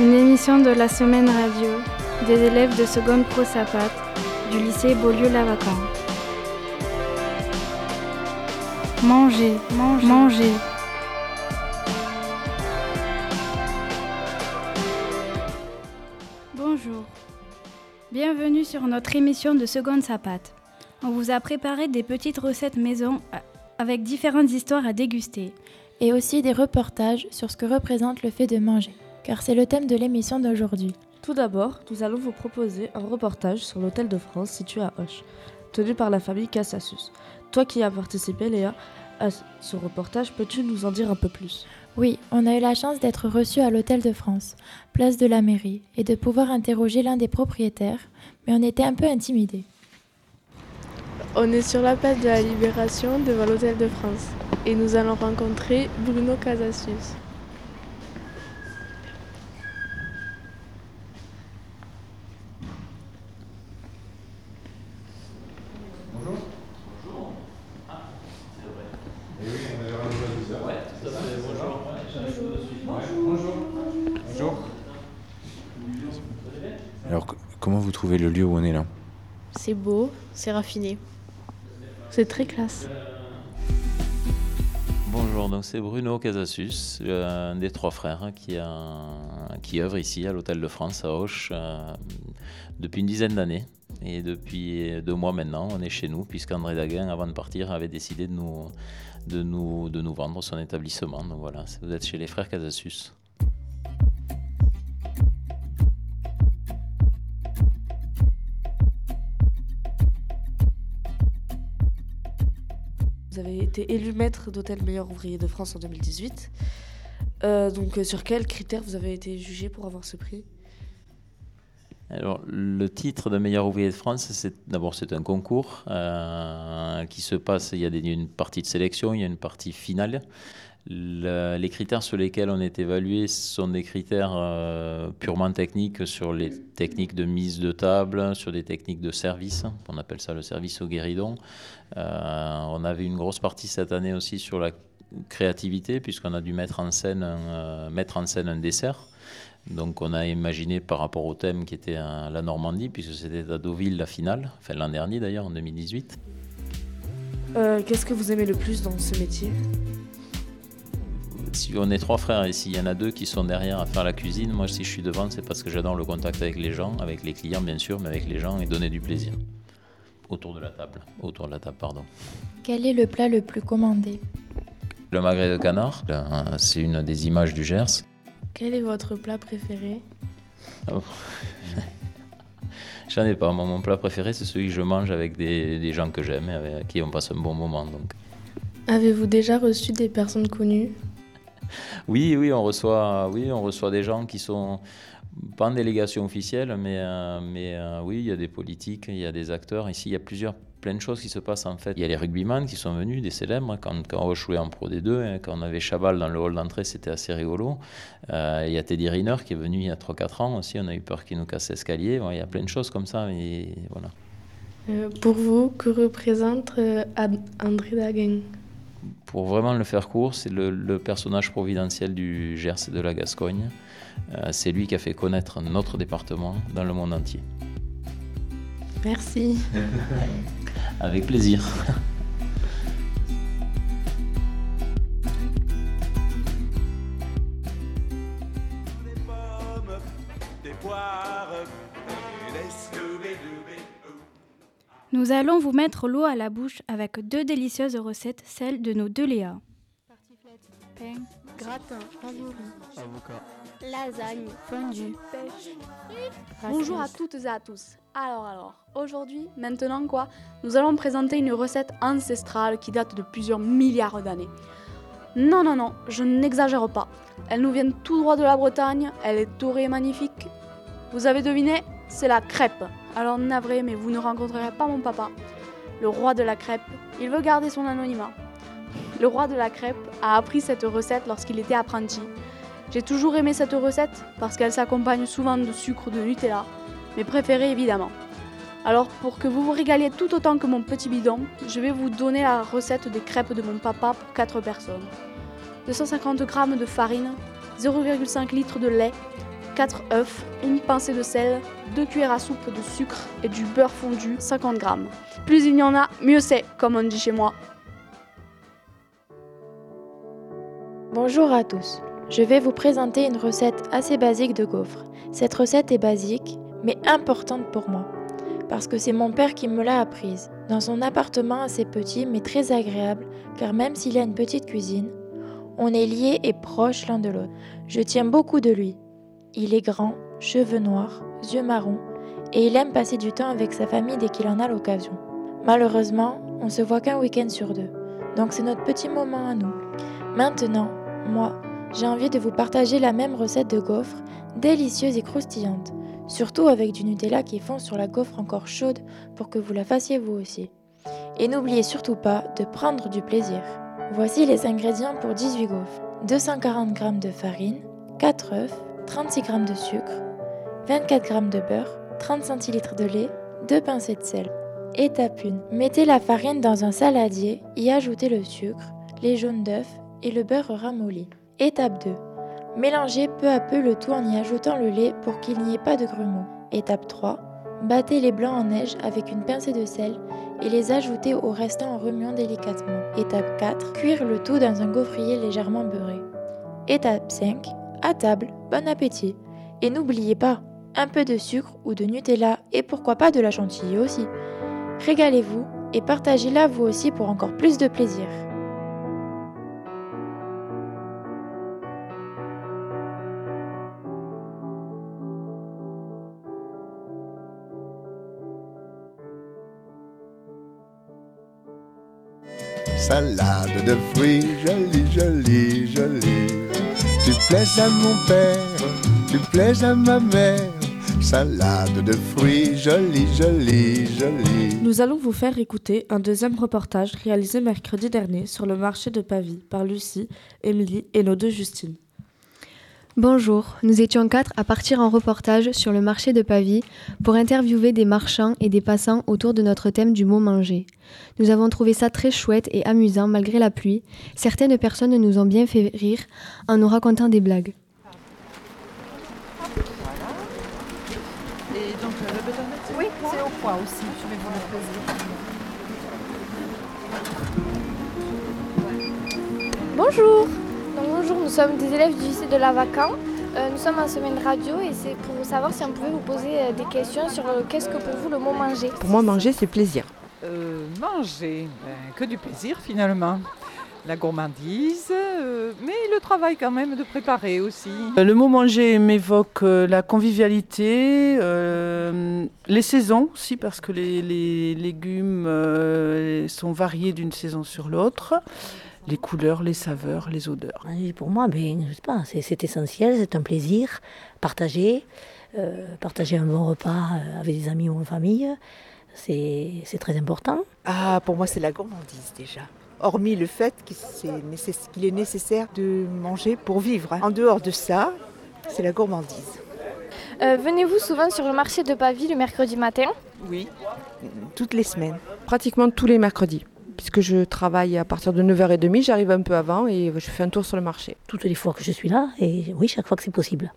Une émission de la semaine radio des élèves de seconde pro Sapat du lycée Beaulieu-Lavacan. Manger, manger, manger. Bonjour. Bienvenue sur notre émission de Seconde Sapat. On vous a préparé des petites recettes maison euh, avec différentes histoires à déguster. Et aussi des reportages sur ce que représente le fait de manger, car c'est le thème de l'émission d'aujourd'hui. Tout d'abord, nous allons vous proposer un reportage sur l'Hôtel de France situé à Hoche, tenu par la famille Cassassus. Toi qui as participé, Léa, à ce reportage, peux-tu nous en dire un peu plus? Oui, on a eu la chance d'être reçus à l'Hôtel de France, place de la mairie, et de pouvoir interroger l'un des propriétaires, mais on était un peu intimidés. On est sur la place de la Libération devant l'Hôtel de France et nous allons rencontrer Bruno Casasius. Bonjour. Bonjour. Ah, c'est vrai. Et oui, on avait rendez-vous ça. Ouais, tout à fait. Bonjour. Bonjour. Bonjour. Bonjour. Alors, comment vous trouvez le lieu où on est là C'est beau, c'est raffiné. C'est très classe. Bonjour, donc c'est Bruno Casasus, un des trois frères qui, a, qui œuvre ici à l'Hôtel de France à Auch euh, depuis une dizaine d'années. Et depuis deux mois maintenant, on est chez nous, puisqu'André Daguin, avant de partir, avait décidé de nous, de nous, de nous vendre son établissement. Donc voilà, vous êtes chez les frères Casasus. Vous avez été élu maître d'hôtel meilleur ouvrier de France en 2018. Euh, donc euh, sur quels critères vous avez été jugé pour avoir ce prix? Alors, le titre de meilleur ouvrier de France, c'est d'abord c'est un concours euh, qui se passe. Il y a une partie de sélection, il y a une partie finale. Le- les critères sur lesquels on est évalué sont des critères euh, purement techniques sur les techniques de mise de table, sur des techniques de service. On appelle ça le service au guéridon. Euh, on avait une grosse partie cette année aussi sur la créativité, puisqu'on a dû mettre en scène un, euh, dessert. Donc on a imaginé par rapport au thème qui était la Normandie, puisque c'était à Deauville la finale, enfin l'an dernier d'ailleurs, en 2018. Euh, Qu'est-ce que vous aimez le plus dans ce métier? Si on est trois frères et s'il y en a deux qui sont derrière à faire la cuisine, moi si je suis devant, c'est parce que j'adore le contact avec les gens, avec les clients bien sûr, mais avec les gens et donner du plaisir. Autour de la table, autour de la table, pardon. Quel est le plat le plus commandé? Le magret de canard, c'est une des images du Gers. Quel est votre plat préféré? Oh. J'en ai pas. Moi, mon plat préféré, c'est celui que je mange avec des, des gens que j'aime et avec qui on passe un bon moment. Donc. Avez-vous déjà reçu des personnes connues? Oui, oui, on reçoit, oui, on reçoit des gens qui sont pas en délégation officielle, mais, euh, mais euh, oui, il y a des politiques, il y a des acteurs. Ici, il y a plusieurs, plein de choses qui se passent en fait. Il y a les rugbyman qui sont venus, des célèbres, quand, quand on jouait en Pro D2, hein, quand on avait Chabal dans le hall d'entrée, c'était assez rigolo. Euh, il y a Teddy Riner qui est venu il y a 3-4 ans aussi, on a eu peur qu'il nous casse l'escalier. Il y a plein de choses comme ça, mais voilà. Pour vous, que représente André Daguin Pour vraiment le faire court, c'est le, le personnage providentiel du Gers et de la Gascogne. Euh, c'est lui qui a fait connaître notre département dans le monde entier. Merci. Avec plaisir. Nous allons vous mettre l'eau à la bouche avec deux délicieuses recettes, celles de nos deux Léa. pain, gratin, ravioli, lasagne, fondue, pêche. Bonjour à toutes et à tous. Alors alors, aujourd'hui, maintenant quoi, nous allons présenter une recette ancestrale qui date de plusieurs milliards d'années. Non, non, non, je n'exagère pas. Elle nous vient tout droit de la Bretagne, elle est dorée et magnifique. Vous avez deviné C'est la crêpe. Alors navré, mais vous ne rencontrerez pas mon papa. Le roi de la crêpe, il veut garder son anonymat. Le roi de la crêpe a appris cette recette lorsqu'il était apprenti. J'ai toujours aimé cette recette parce qu'elle s'accompagne souvent de sucre de Nutella, mes préférés évidemment. Alors pour que vous vous régaliez tout autant que mon petit bidon, je vais vous donner la recette des crêpes de mon papa pour 4 personnes. 250 g de farine, 0,5 litre de lait, 4 œufs, une pincée de sel, 2 cuillères à soupe de sucre et du beurre fondu 50 grammes. Plus il y en a, mieux c'est, comme on dit chez moi. Bonjour à tous. Je vais vous présenter une recette assez basique de gaufres. Cette recette est basique, mais importante pour moi, parce que c'est mon père qui me l'a apprise. Dans son appartement assez petit mais très agréable, car même s'il y a une petite cuisine, on est liés et proches l'un de l'autre. Je tiens beaucoup de lui. Il est grand, cheveux noirs, yeux marrons, et il aime passer du temps avec sa famille dès qu'il en a l'occasion. Malheureusement, on se voit qu'un week-end sur deux, donc c'est notre petit moment à nous. Maintenant, moi, j'ai envie de vous partager la même recette de gaufres, délicieuse et croustillante, surtout avec du Nutella qui fond sur la gaufre encore chaude pour que vous la fassiez vous aussi. Et n'oubliez surtout pas de prendre du plaisir. Voici les ingrédients pour 18 gaufres. 240 g de farine, 4 œufs, 36 g de sucre, 24 g de beurre, 30 cl de lait, 2 pincées de sel. Étape 1. Mettez la farine dans un saladier, y ajoutez le sucre, les jaunes d'œufs et le beurre ramolli. Étape 2. Mélangez peu à peu le tout en y ajoutant le lait pour qu'il n'y ait pas de grumeaux. Étape 3. Battez les blancs en neige avec une pincée de sel et les ajoutez au restant en remuant délicatement. Étape 4. Cuire le tout dans un gaufrier légèrement beurré. Étape 5. À table, bon appétit. Et n'oubliez pas, un peu de sucre ou de Nutella et pourquoi pas de la chantilly aussi. Régalez-vous et partagez-la vous aussi pour encore plus de plaisir. Salade de fruits, jolie, jolie, jolie. Tu plais à mon père, tu plais à ma mère. Salade de fruits, jolie, jolie, jolie. Nous allons vous faire écouter un deuxième reportage réalisé mercredi dernier sur le marché de Pavie par Lucie, Émilie et nos deux Justine. Bonjour, nous étions quatre à partir en reportage sur le marché de Pavie pour interviewer des marchands et des passants autour de notre thème du mot manger. Nous avons trouvé ça très chouette et amusant malgré la pluie. Certaines personnes nous ont bien fait rire en nous racontant des blagues. Et donc, euh, le beurre de Oui, c'est au poids aussi, je vais vous le poser. Bonjour Bonjour, nous sommes des élèves du lycée de Lavacan. Euh, nous sommes en semaine radio et c'est pour savoir si on pouvait vous poser euh, des questions sur euh, qu'est-ce que pour vous le mot manger. Pour moi, manger, c'est plaisir. Euh, manger, ben, que du plaisir finalement. La gourmandise, euh, mais le travail quand même de préparer aussi. Le mot manger m'évoque euh, la convivialité, euh, les saisons aussi, parce que les, les légumes euh, sont variés d'une saison sur l'autre, les couleurs, les saveurs, les odeurs. Et Pour moi, ben, je sais pas, c'est, c'est essentiel, c'est un plaisir. Partager, euh, partager un bon repas euh, avec des amis ou en famille, c'est, c'est très important. Ah, pour moi, c'est la gourmandise déjà. Hormis le fait que c'est nécess- qu'il est nécessaire de manger pour vivre. hein. En dehors de ça, c'est la gourmandise. Euh, Venez-vous souvent sur le marché de Pavie le mercredi matin? Oui, toutes les semaines. Pratiquement tous les mercredis, puisque je travaille à partir de 9h30, j'arrive un peu avant et je fais un tour sur le marché. Toutes les fois que je suis là, et oui, chaque fois que c'est possible.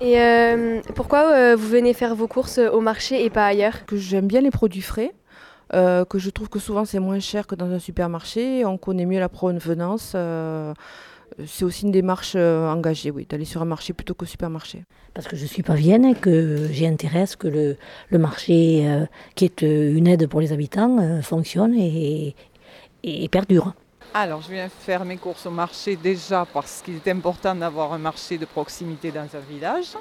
Et euh, pourquoi euh, vous venez faire vos courses au marché et pas ailleurs? Que j'aime bien les produits frais, euh, que je trouve que souvent c'est moins cher que dans un supermarché, on connaît mieux la provenance. Euh, c'est aussi une démarche euh, engagée, oui, d'aller sur un marché plutôt qu'au supermarché. Parce que je suis pavienne et que j'ai intérêt à ce que le, le marché, euh, qui est une aide pour les habitants, euh, fonctionne et, et perdure. Alors, je viens faire mes courses au marché déjà parce qu'il est important d'avoir un marché de proximité dans un village.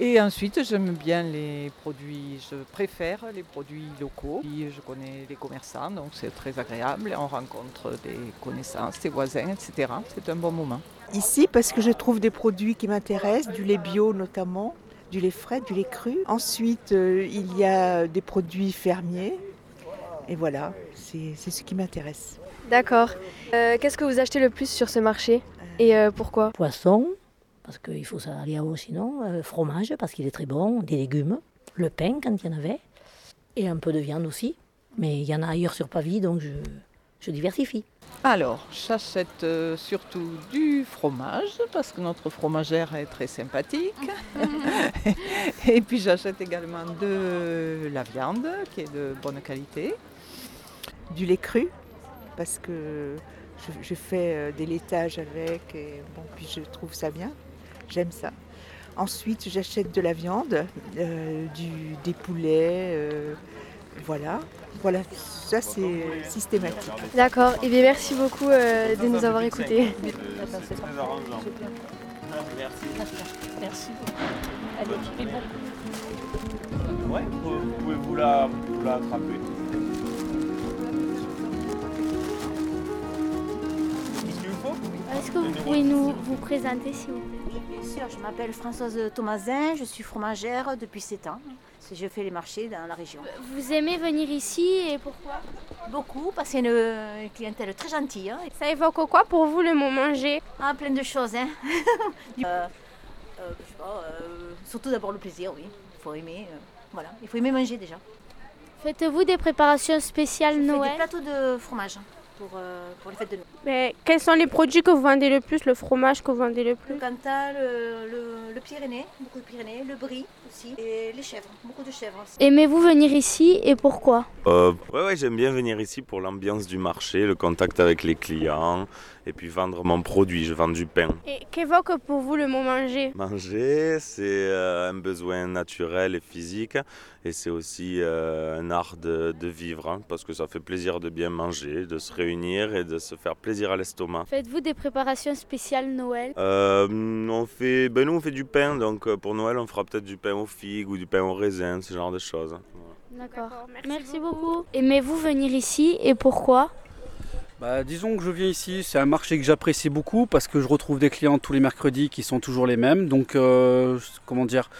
Et ensuite, j'aime bien les produits, je préfère les produits locaux. Puis, Je connais les commerçants, donc c'est très agréable. On rencontre des connaissances, des voisins, etc. C'est un bon moment. Ici, parce que je trouve des produits qui m'intéressent, du lait bio notamment, du lait frais, du lait cru. Ensuite, euh, il y a des produits fermiers. Et voilà, c'est c'est ce qui m'intéresse. D'accord. Euh, Qu'est-ce que vous achetez le plus sur ce marché? Et euh, pourquoi? Poisson, parce qu'il faut ça aller à haut sinon, euh, fromage, parce qu'il est très bon, des légumes, le pain quand il y en avait, et un peu de viande aussi. Mais il y en a ailleurs sur Pavie, donc je, je diversifie. Alors, j'achète euh, surtout du fromage parce que notre fromagère est très sympathique. Et puis j'achète également de la viande qui est de bonne qualité. Du lait cru, parce que je, je fais euh, des laitages avec, et bon, puis je trouve ça bien. J'aime ça. Ensuite, j'achète de la viande, euh, du, des poulets, euh, voilà. Voilà, ça c'est systématique. D'accord, et bien merci beaucoup euh, de nous avoir écoutés. Merci. Merci. Ouais, vous pouvez vous la, vous la attraper. Est-ce que vous pouvez nous vous présenter s'il vous plaît? Oui, bien sûr, je m'appelle Françoise Thomasin, je suis fromagère depuis 7 ans. Je fais les marchés dans la région. Vous aimez venir ici et pourquoi? Beaucoup, parce que c'est une, une clientèle très gentille. hein. Ça évoque quoi pour vous le mot manger? Ah, plein de choses. Hein. Euh, euh, je sais pas, euh, surtout d'abord le plaisir, oui. Il faut aimer. voilà, il faut aimer manger déjà. Faites-vous des préparations spéciales Je fais Noël? des plateaux de fromage pour, euh, pour les fêtes de Noël. Mais quels sont les produits que vous vendez le plus, le fromage que vous vendez le Le plus Cantal, le, le, le Pyrénées, beaucoup de Pyrénées, le Brie aussi, et les chèvres, beaucoup de chèvres aussi. Aimez-vous venir ici et pourquoi? Euh, ouais, ouais, j'aime bien venir ici pour l'ambiance du marché, le contact avec les clients et puis vendre mon produit. Je vends du pain. Et qu'évoque pour vous le mot manger? Manger, c'est euh, un besoin naturel et physique et c'est aussi euh, un art de, de vivre hein, parce que ça fait plaisir de bien manger, de se réunir et de se faire plaisir à l'estomac. Faites-vous des préparations spéciales Noël? Euh, on fait, ben nous on fait du pain, donc pour Noël on fera peut-être du pain aux figues ou du pain au raisin, ce genre de choses. D'accord. Merci, beaucoup. Aimez-vous venir ici et pourquoi? Bah, disons que je viens ici, c'est un marché que j'apprécie beaucoup parce que je retrouve des clients tous les mercredis qui sont toujours les mêmes. Donc, euh, comment dire,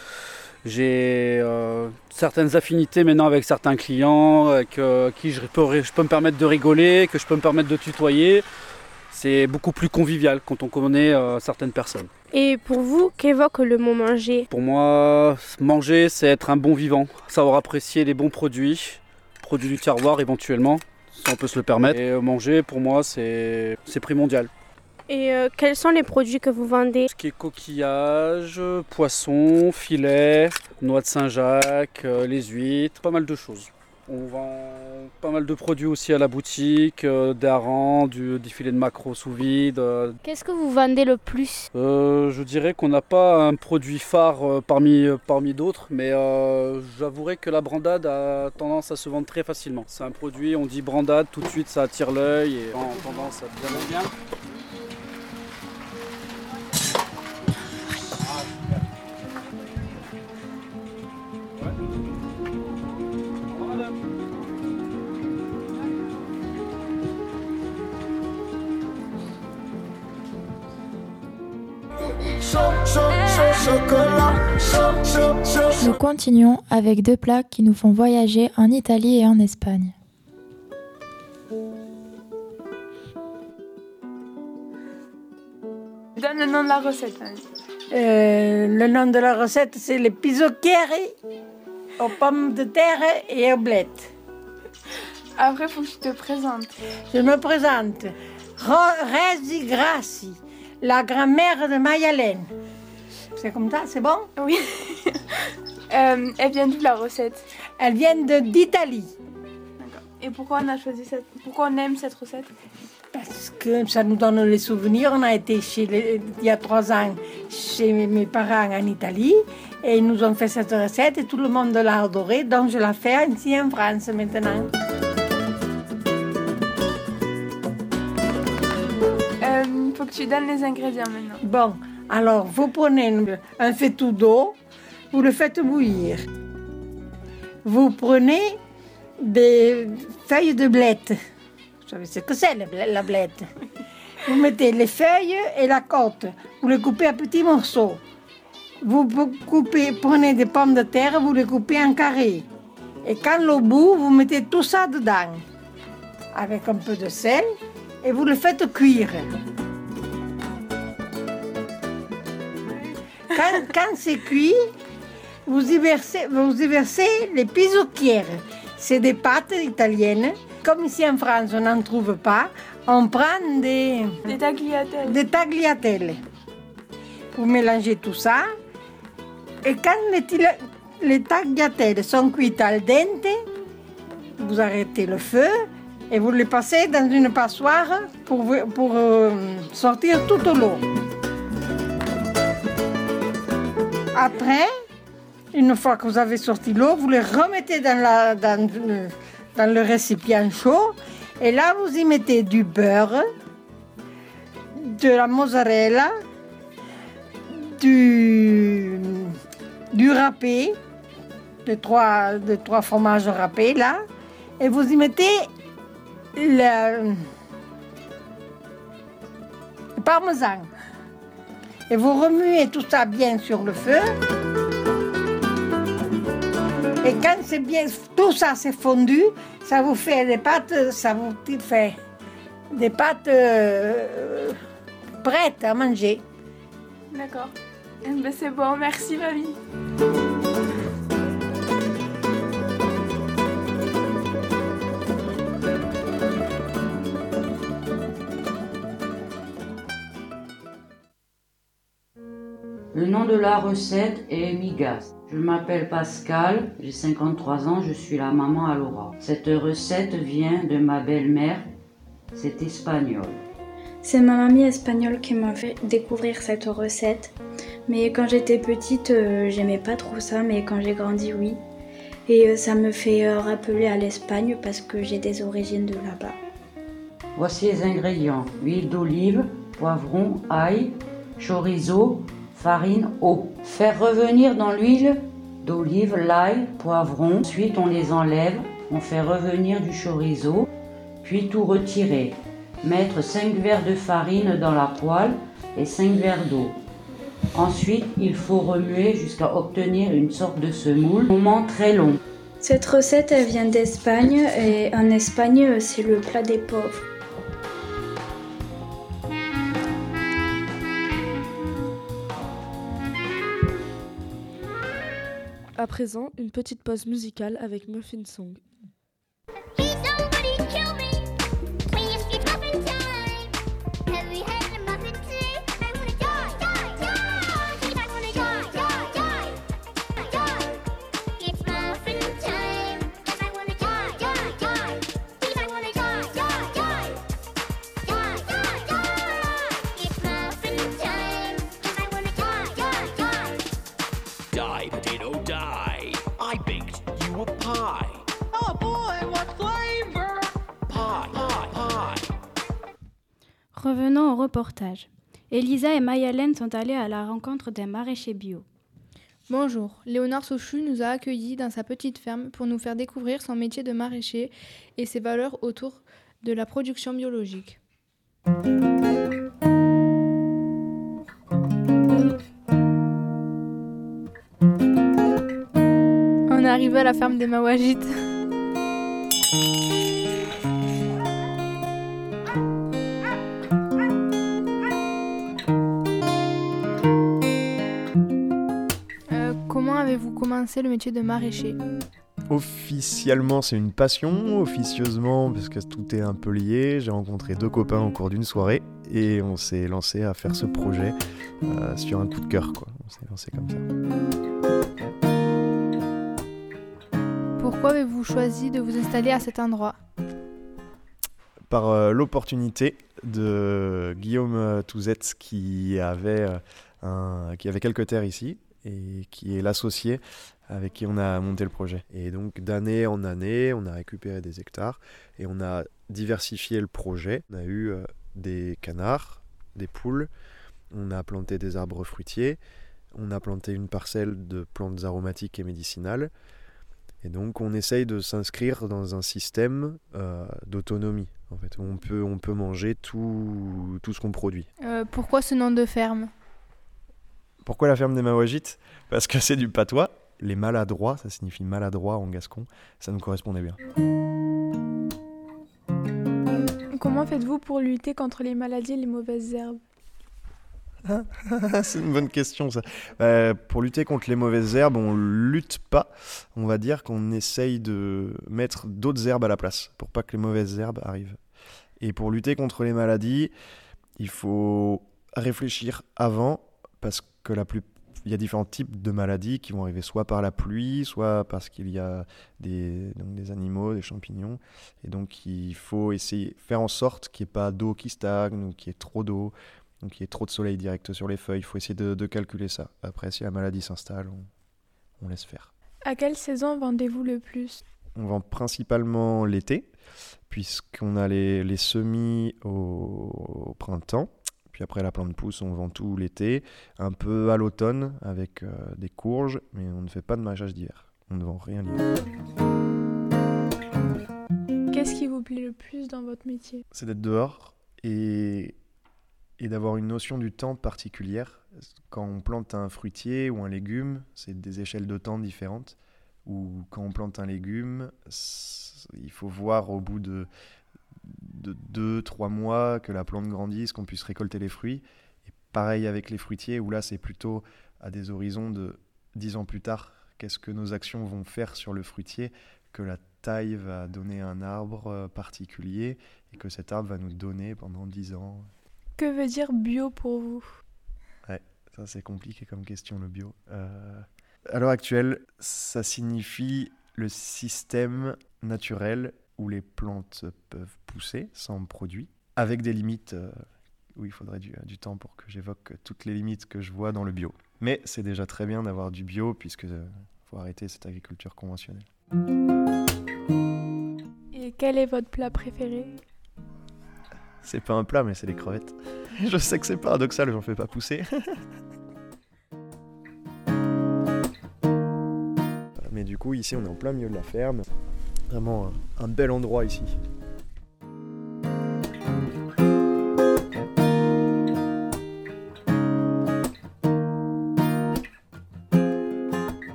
j'ai euh, certaines affinités maintenant avec certains clients, avec euh, qui je peux, je peux me permettre de rigoler, que je peux me permettre de tutoyer. C'est beaucoup plus convivial quand on connaît euh, certaines personnes. Et pour vous, qu'évoque le mot manger? Pour moi, manger, c'est être un bon vivant, savoir apprécier les bons produits, produits du terroir éventuellement, si on peut se le permettre. Et euh, manger, pour moi, c'est c'est primordial. Et euh, quels sont les produits que vous vendez? Ce qui est coquillages, poissons, filets, noix de Saint-Jacques, euh, les huîtres, pas mal de choses. On vend pas mal de produits aussi à la boutique, euh, des harengs, du, des filets de maquereau sous vide. euh, Qu'est-ce que vous vendez le plus? Euh, je dirais qu'on n'a pas un produit phare euh, parmi, parmi d'autres, mais j'avouerai que la brandade a tendance à se vendre très facilement. C'est un produit, on dit brandade, tout de suite ça attire l'œil et a tendance à bien bien. Nous continuons avec deux plats qui nous font voyager en Italie et en Espagne. Donne le nom de la recette. Euh, le nom de la recette, c'est les pizzocchieri aux pommes de terre et aux blettes. Après, il faut que tu te présentes. Je me présente. Resi Grassi, la grand-mère de Mayalène. C'est comme ça, c'est bon? Oui. Euh, elle vient d'où la recette? Elle vient de- d'Italie. Et pourquoi on a choisi cette Pourquoi on aime cette recette? Parce que ça nous donne les souvenirs. On a été chez les- il y a trois ans chez mes- mes parents en Italie et ils nous ont fait cette recette et tout le monde l'a adorée. Donc je la fais ici en France maintenant. Il faut que tu donnes les ingrédients maintenant. Bon, alors vous prenez un faitout d'eau, vous le faites bouillir. Vous prenez des feuilles de blette. Vous savez ce que c'est la ble- la blette? Vous mettez les feuilles et la côte. Vous les coupez à petits morceaux. Vous prenez des pommes de terre, vous les coupez en carrés. Et quand le bout, vous mettez tout ça dedans. Avec un peu de sel. Et vous le faites cuire. Quand, quand c'est cuit, vous y versez, vous y versez les pizzocchiere. C'est des pâtes italiennes comme ici en France, on n'en trouve pas, on prend des, Des tagliatelles. des tagliatelles. Vous mélangez tout ça. Et quand les, tagliatelles sont cuites al dente, vous arrêtez le feu et vous les passez dans une passoire pour, euh, sortir toute l'eau. Après, une fois que vous avez sorti l'eau, vous les remettez dans, le, récipient chaud. Et là, vous y mettez du beurre, de la mozzarella, du, du râpé, de trois, de trois fromages râpés là. Et vous y mettez le parmesan. Et vous remuez tout ça bien sur le feu. Et quand c'est bien, tout ça c'est fondu, ça vous fait des pâtes, ça vous fait des pâtes euh, prêtes à manger. D'accord. Eh ben, c'est bon, merci mamie. Le nom de la recette est migas. Je m'appelle Pascal, j'ai 53 ans, je suis la maman à Laura. Cette recette vient de ma belle-mère, c'est espagnol. C'est ma mamie espagnole qui m'a fait découvrir cette recette. Mais quand j'étais petite, euh, j'aimais pas trop ça, mais quand j'ai grandi, oui. Et euh, ça me fait euh, rappeler à l'Espagne parce que j'ai des origines de là-bas. Voici les ingrédients. Huile d'olive, poivron, ail, chorizo, farine, eau. Faire revenir dans l'huile d'olive l'ail, poivron. Ensuite, on les enlève. On fait revenir du chorizo, puis tout retirer. Mettre 5 verres de farine dans la poêle et 5 verres d'eau. Ensuite, il faut remuer jusqu'à obtenir une sorte de semoule. Moment très long. Cette recette, elle vient d'Espagne et en Espagne, c'est le plat des pauvres. À présent, une petite pause musicale avec Muffin Song. Reportage. Elisa et Mayalène sont allées à la rencontre d'un maraîcher bio. Bonjour, Léonard Sauchu nous a accueillis dans sa petite ferme pour nous faire découvrir son métier de maraîcher et ses valeurs autour de la production biologique. On est arrivé à la ferme des Mawajites. Commencé le métier de maraîcher Officiellement, c'est une passion. Officieusement, parce que tout est un peu lié, j'ai rencontré deux copains au cours d'une soirée et on s'est lancé à faire ce projet euh, sur un coup de cœur. Quoi. On s'est lancé comme ça. Pourquoi avez-vous choisi de vous installer à cet endroit? Par euh, l'opportunité de Guillaume euh, Touzette qui avait, euh, un, qui avait quelques terres ici et qui est l'associé avec qui on a monté le projet. Et donc d'année en année, on a récupéré des hectares et on a diversifié le projet. On a eu euh, des canards, des poules, on a planté des arbres fruitiers, on a planté une parcelle de plantes aromatiques et médicinales. Et donc on essaye de s'inscrire dans un système euh, d'autonomie. En fait, on peut, on peut manger tout, tout ce qu'on produit. Euh, Pourquoi ce nom de ferme? Pourquoi la ferme des Mawajites Parce que c'est du patois. Les maladroits, ça signifie maladroit en gascon, ça nous correspondait bien. Comment faites-vous pour lutter contre les maladies et les mauvaises herbes? C'est une bonne question ça. Euh, pour lutter contre les mauvaises herbes, on lutte pas. On va dire qu'on essaye de mettre d'autres herbes à la place pour pas que les mauvaises herbes arrivent. Et pour lutter contre les maladies, il faut réfléchir avant parce que la plus il y a différents types de maladies qui vont arriver soit par la pluie, soit parce qu'il y a des, donc des animaux, des champignons. Et donc il faut essayer faire en sorte qu'il n'y ait pas d'eau qui stagne ou qu'il y ait trop d'eau, donc qu'il y ait trop de soleil direct sur les feuilles. Il faut essayer de, de calculer ça. Après, si la maladie s'installe, on, on laisse faire. À quelle saison vendez-vous le plus? On vend principalement l'été, puisqu'on a les, les semis au, au printemps. Puis après la plante pousse, on vend tout l'été, un peu à l'automne avec euh, des courges, mais on ne fait pas de maraîchage d'hiver. On ne vend rien l'hiver. Qu'est-ce qui vous plaît le plus dans votre métier? C'est d'être dehors et, et d'avoir une notion du temps particulière. Quand on plante un fruitier ou un légume, c'est des échelles de temps différentes. Ou quand on plante un légume, il faut voir au bout de de 2-3 mois que la plante grandisse, qu'on puisse récolter les fruits. Et pareil avec les fruitiers, où là c'est plutôt à des horizons de 10 ans plus tard, qu'est-ce que nos actions vont faire sur le fruitier, que la taille va donner un arbre euh, particulier et que cet arbre va nous donner pendant 10 ans. Que veut dire bio pour vous? Ouais, ça c'est compliqué comme question le bio. Euh, à l'heure actuelle, ça signifie le système naturel où les plantes peuvent pousser sans produit, avec des limites euh, où il faudrait du, du temps pour que j'évoque toutes les limites que je vois dans le bio. Mais c'est déjà très bien d'avoir du bio puisque euh, faut arrêter cette agriculture conventionnelle. Et quel est votre plat préféré? C'est pas un plat, mais c'est les crevettes. je sais que c'est paradoxal, j'en fais pas pousser. mais du coup, ici, on est en plein milieu de la ferme. Vraiment un, un bel endroit ici.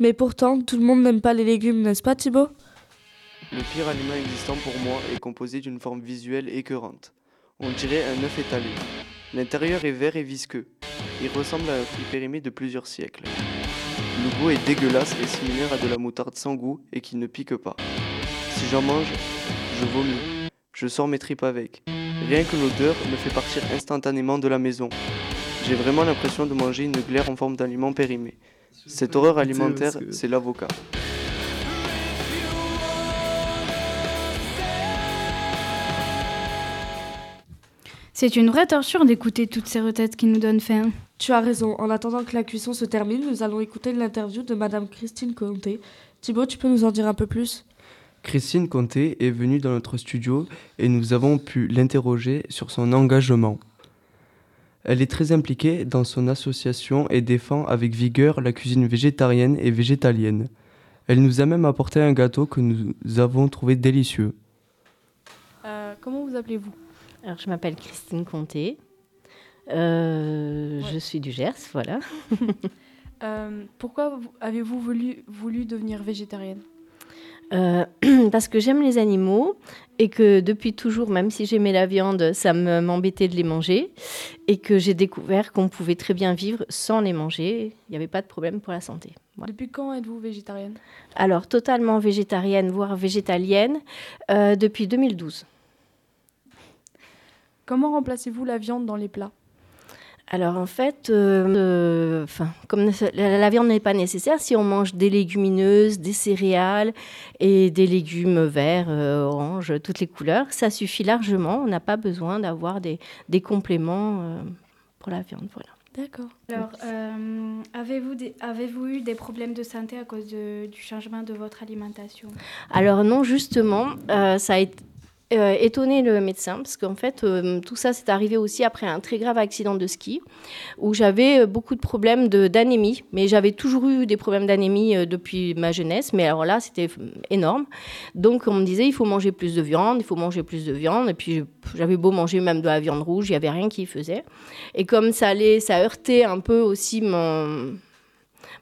Mais pourtant, tout le monde n'aime pas les légumes, n'est-ce pas Thibaut? Le pire aliment existant pour moi est composé d'une forme visuelle écœurante. On dirait un œuf étalé. L'intérieur est vert et visqueux. Il ressemble à un fruit périmé de plusieurs siècles. Le goût est dégueulasse et similaire à de la moutarde sans goût et qui ne pique pas. Si j'en mange, je vomis. Je sors mes tripes avec. Rien que l'odeur me fait partir instantanément de la maison. J'ai vraiment l'impression de manger une glaire en forme d'aliment périmé. Cette horreur alimentaire, c'est l'avocat. C'est une vraie torture d'écouter toutes ces recettes qui nous donnent faim. Tu as raison. En attendant que la cuisson se termine, nous allons écouter l'interview de Madame Christine Conté. Thibaut, tu peux nous en dire un peu plus? Christine Conté est venue dans notre studio et nous avons pu l'interroger sur son engagement. Elle est très impliquée dans son association et défend avec vigueur la cuisine végétarienne et végétalienne. Elle nous a même apporté un gâteau que nous avons trouvé délicieux. Euh, Comment vous appelez-vous? Alors, je m'appelle Christine Conté. Euh, Je suis du Gers, voilà. Euh, Pourquoi vous- avez-vous voulu, voulu devenir végétarienne? Euh, parce que j'aime les animaux et que depuis toujours, même si j'aimais la viande, ça me- m'embêtait de les manger et que j'ai découvert qu'on pouvait très bien vivre sans les manger. Il n'y avait pas de problème pour la santé. Voilà. Depuis quand êtes-vous végétarienne? Alors, totalement végétarienne, voire végétalienne, depuis 2012. Comment remplacez-vous la viande dans les plats? Alors en fait, euh, euh, enfin, comme la, la viande n'est pas nécessaire, si on mange des légumineuses, des céréales et des légumes verts, euh, oranges, toutes les couleurs, ça suffit largement. On n'a pas besoin d'avoir des, des compléments euh, pour la viande. Voilà. D'accord. Alors, euh, avez-vous avez-vous eu des problèmes de santé à cause de- du changement de votre alimentation? Alors non, justement, euh, ça a été euh, étonné le médecin parce qu'en fait, euh, tout ça s'est arrivé aussi après un très grave accident de ski où j'avais euh, beaucoup de problèmes d'anémie. Mais j'avais toujours eu des problèmes d'anémie euh, depuis ma jeunesse. Mais alors là, c'était énorme. Donc on me disait, il faut manger plus de viande, il faut manger plus de viande. Et puis j'avais beau manger même de la viande rouge, il n'y avait rien qui faisait. Et comme ça allait, ça heurtait un peu aussi mon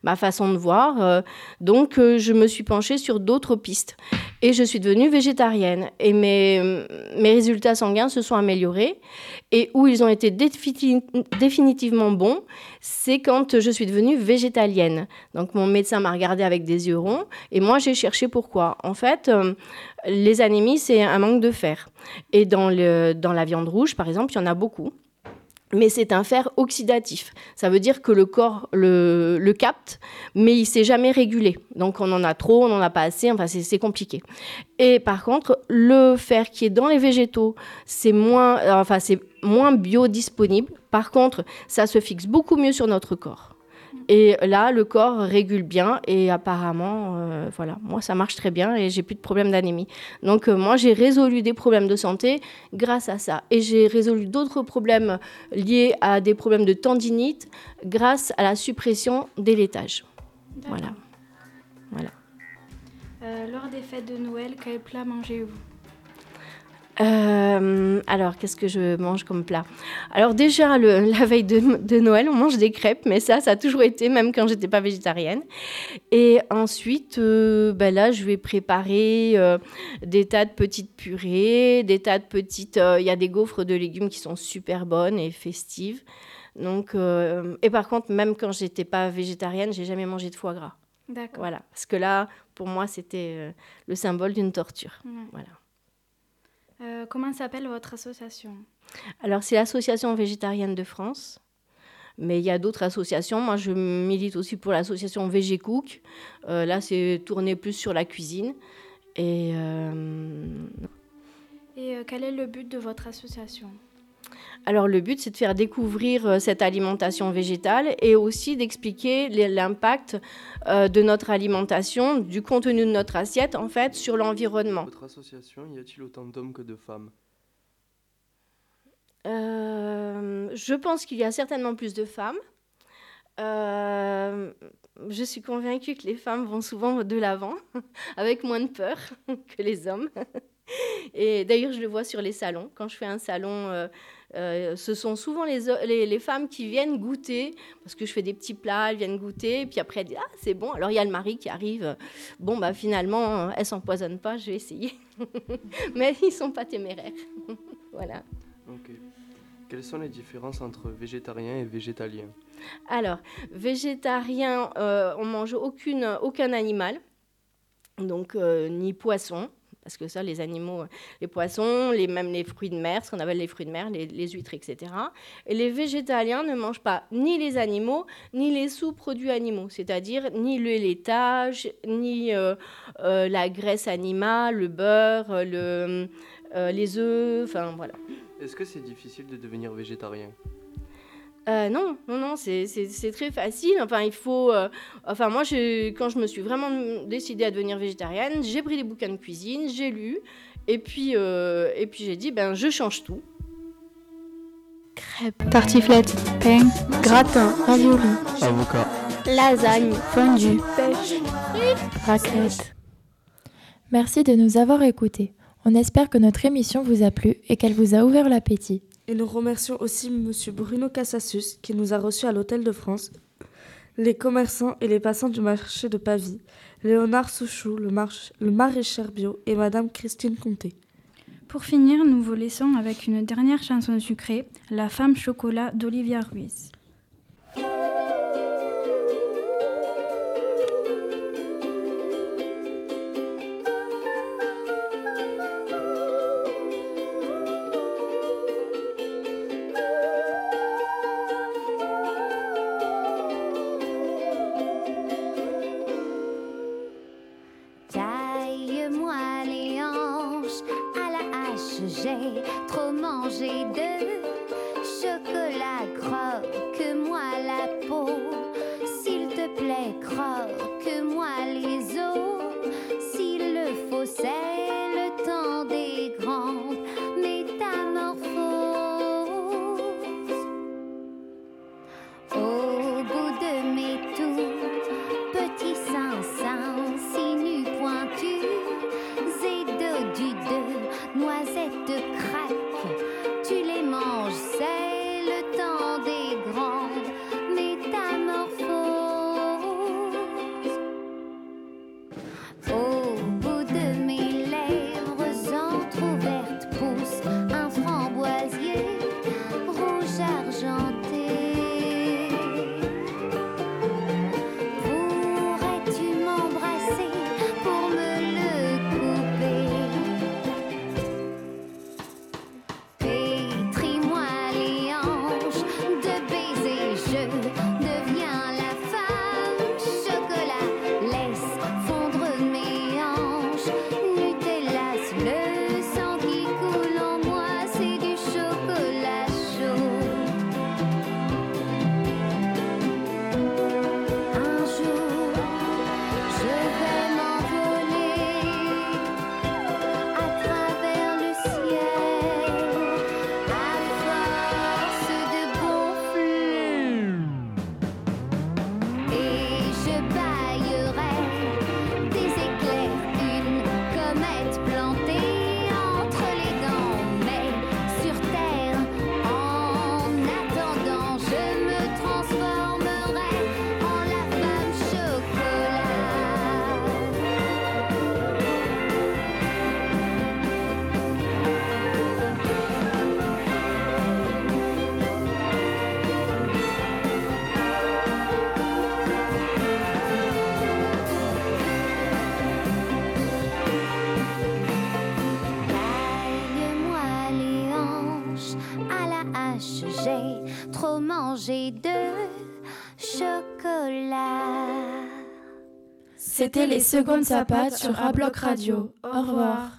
ma façon de voir. euh, donc, euh, je me suis penchée sur d'autres pistes. Et je suis devenue végétarienne. Et mes, mes résultats sanguins se sont améliorés. Et où ils ont été défini- définitivement bons, c'est quand je suis devenue végétalienne. Donc, mon médecin m'a regardée avec des yeux ronds. Et moi, j'ai cherché pourquoi. En fait, euh, les anémies, c'est un manque de fer. Et dans, le, dans la viande rouge, par exemple, il y en a beaucoup. Mais c'est un fer oxydatif. Ça veut dire que le corps le, capte, mais il ne s'est jamais régulé. Donc on en a trop, on n'en a pas assez, enfin c'est compliqué. Et par contre, le fer qui est dans les végétaux, c'est moins, euh, enfin, c'est moins biodisponible. Par contre, ça se fixe beaucoup mieux sur notre corps. Et là, le corps régule bien et apparemment, euh, voilà, moi ça marche très bien et j'ai plus de problème d'anémie. Donc euh, moi j'ai résolu des problèmes de santé grâce à ça et j'ai résolu d'autres problèmes liés à des problèmes de tendinite grâce à la suppression des laitages. Voilà. Voilà. Euh, lors des fêtes de Noël, quel plat mangez-vous? Euh, alors, qu'est-ce que je mange comme plat? Alors déjà, le- la veille de, de Noël, on mange des crêpes, mais ça, ça a toujours été, même quand j'étais pas végétarienne. Et ensuite, euh, ben là, je vais préparer euh, des tas de petites purées, des tas de petites... Il y a des gaufres de légumes qui sont super bonnes et festives. Donc, et par contre, même quand j'étais pas végétarienne, j'ai jamais mangé de foie gras. D'accord. Voilà, parce que là, pour moi, c'était le symbole d'une torture. Voilà. Euh, comment s'appelle votre association? Alors, c'est l'Association végétarienne de France. Mais il y a d'autres associations. Moi, je milite aussi pour l'association VG Cook. Euh, là, c'est tourné plus sur la cuisine. Et euh, Et quel est le but de votre association? Alors, le but, c'est de faire découvrir euh, cette alimentation végétale et aussi d'expliquer l'impact euh, de notre alimentation, du contenu de notre assiette, en fait, sur l'environnement. Votre association, y a-t-il autant d'hommes que de femmes? Euh, je pense qu'il y a certainement plus de femmes. Euh, je suis convaincue que les femmes vont souvent de l'avant, avec moins de peur que les hommes. Et d'ailleurs, je le vois sur les salons. Quand je fais un salon, euh, euh, ce sont souvent les, o- les, les femmes qui viennent goûter, parce que je fais des petits plats, elles viennent goûter, et puis après elles disent Ah, c'est bon. Alors il y a le mari qui arrive. Bon, bah finalement, euh, elle s'empoisonne pas, je vais essayer. Mais ils sont pas téméraires. voilà. Ok. Quelles sont les différences entre végétarien et végétalien Alors, végétarien, euh, on mange aucune, aucun animal, donc euh, ni poisson, parce que ça, les animaux, euh, les poissons, les, même les fruits de mer, ce qu'on appelle les fruits de mer, les, huîtres, etc. Et les végétaliens ne mangent pas ni les animaux, ni les sous-produits animaux, c'est-à-dire ni le laitage, ni euh, euh, la graisse animale, le beurre, le, les œufs, enfin voilà. Est-ce que c'est difficile de devenir végétarien? Euh, non, non, non, c'est- très facile. Enfin, il faut. euh, enfin, moi, je- quand je me suis vraiment décidée à devenir végétarienne, j'ai pris des bouquins de cuisine, j'ai lu, et puis, euh, et puis j'ai dit, ben, je change tout. Crêpes, tartiflettes, pain, gratin, ravioli, Avocat. lasagne, fondue, pêche, raclette. Merci de nous avoir écoutés. On espère que notre émission vous a plu et qu'elle vous a ouvert l'appétit. Et nous remercions aussi M. Bruno Cassassus qui nous a reçus à l'Hôtel de France, les commerçants et les passants du marché de Pavie, Léonard Souchou, le, le maraîcher bio et Madame Christine Comté. Pour finir, nous vous laissons avec une dernière chanson sucrée, La femme chocolat d'Olivia Ruiz. C'était les secondes sapates sur Abloc Radio. Au revoir.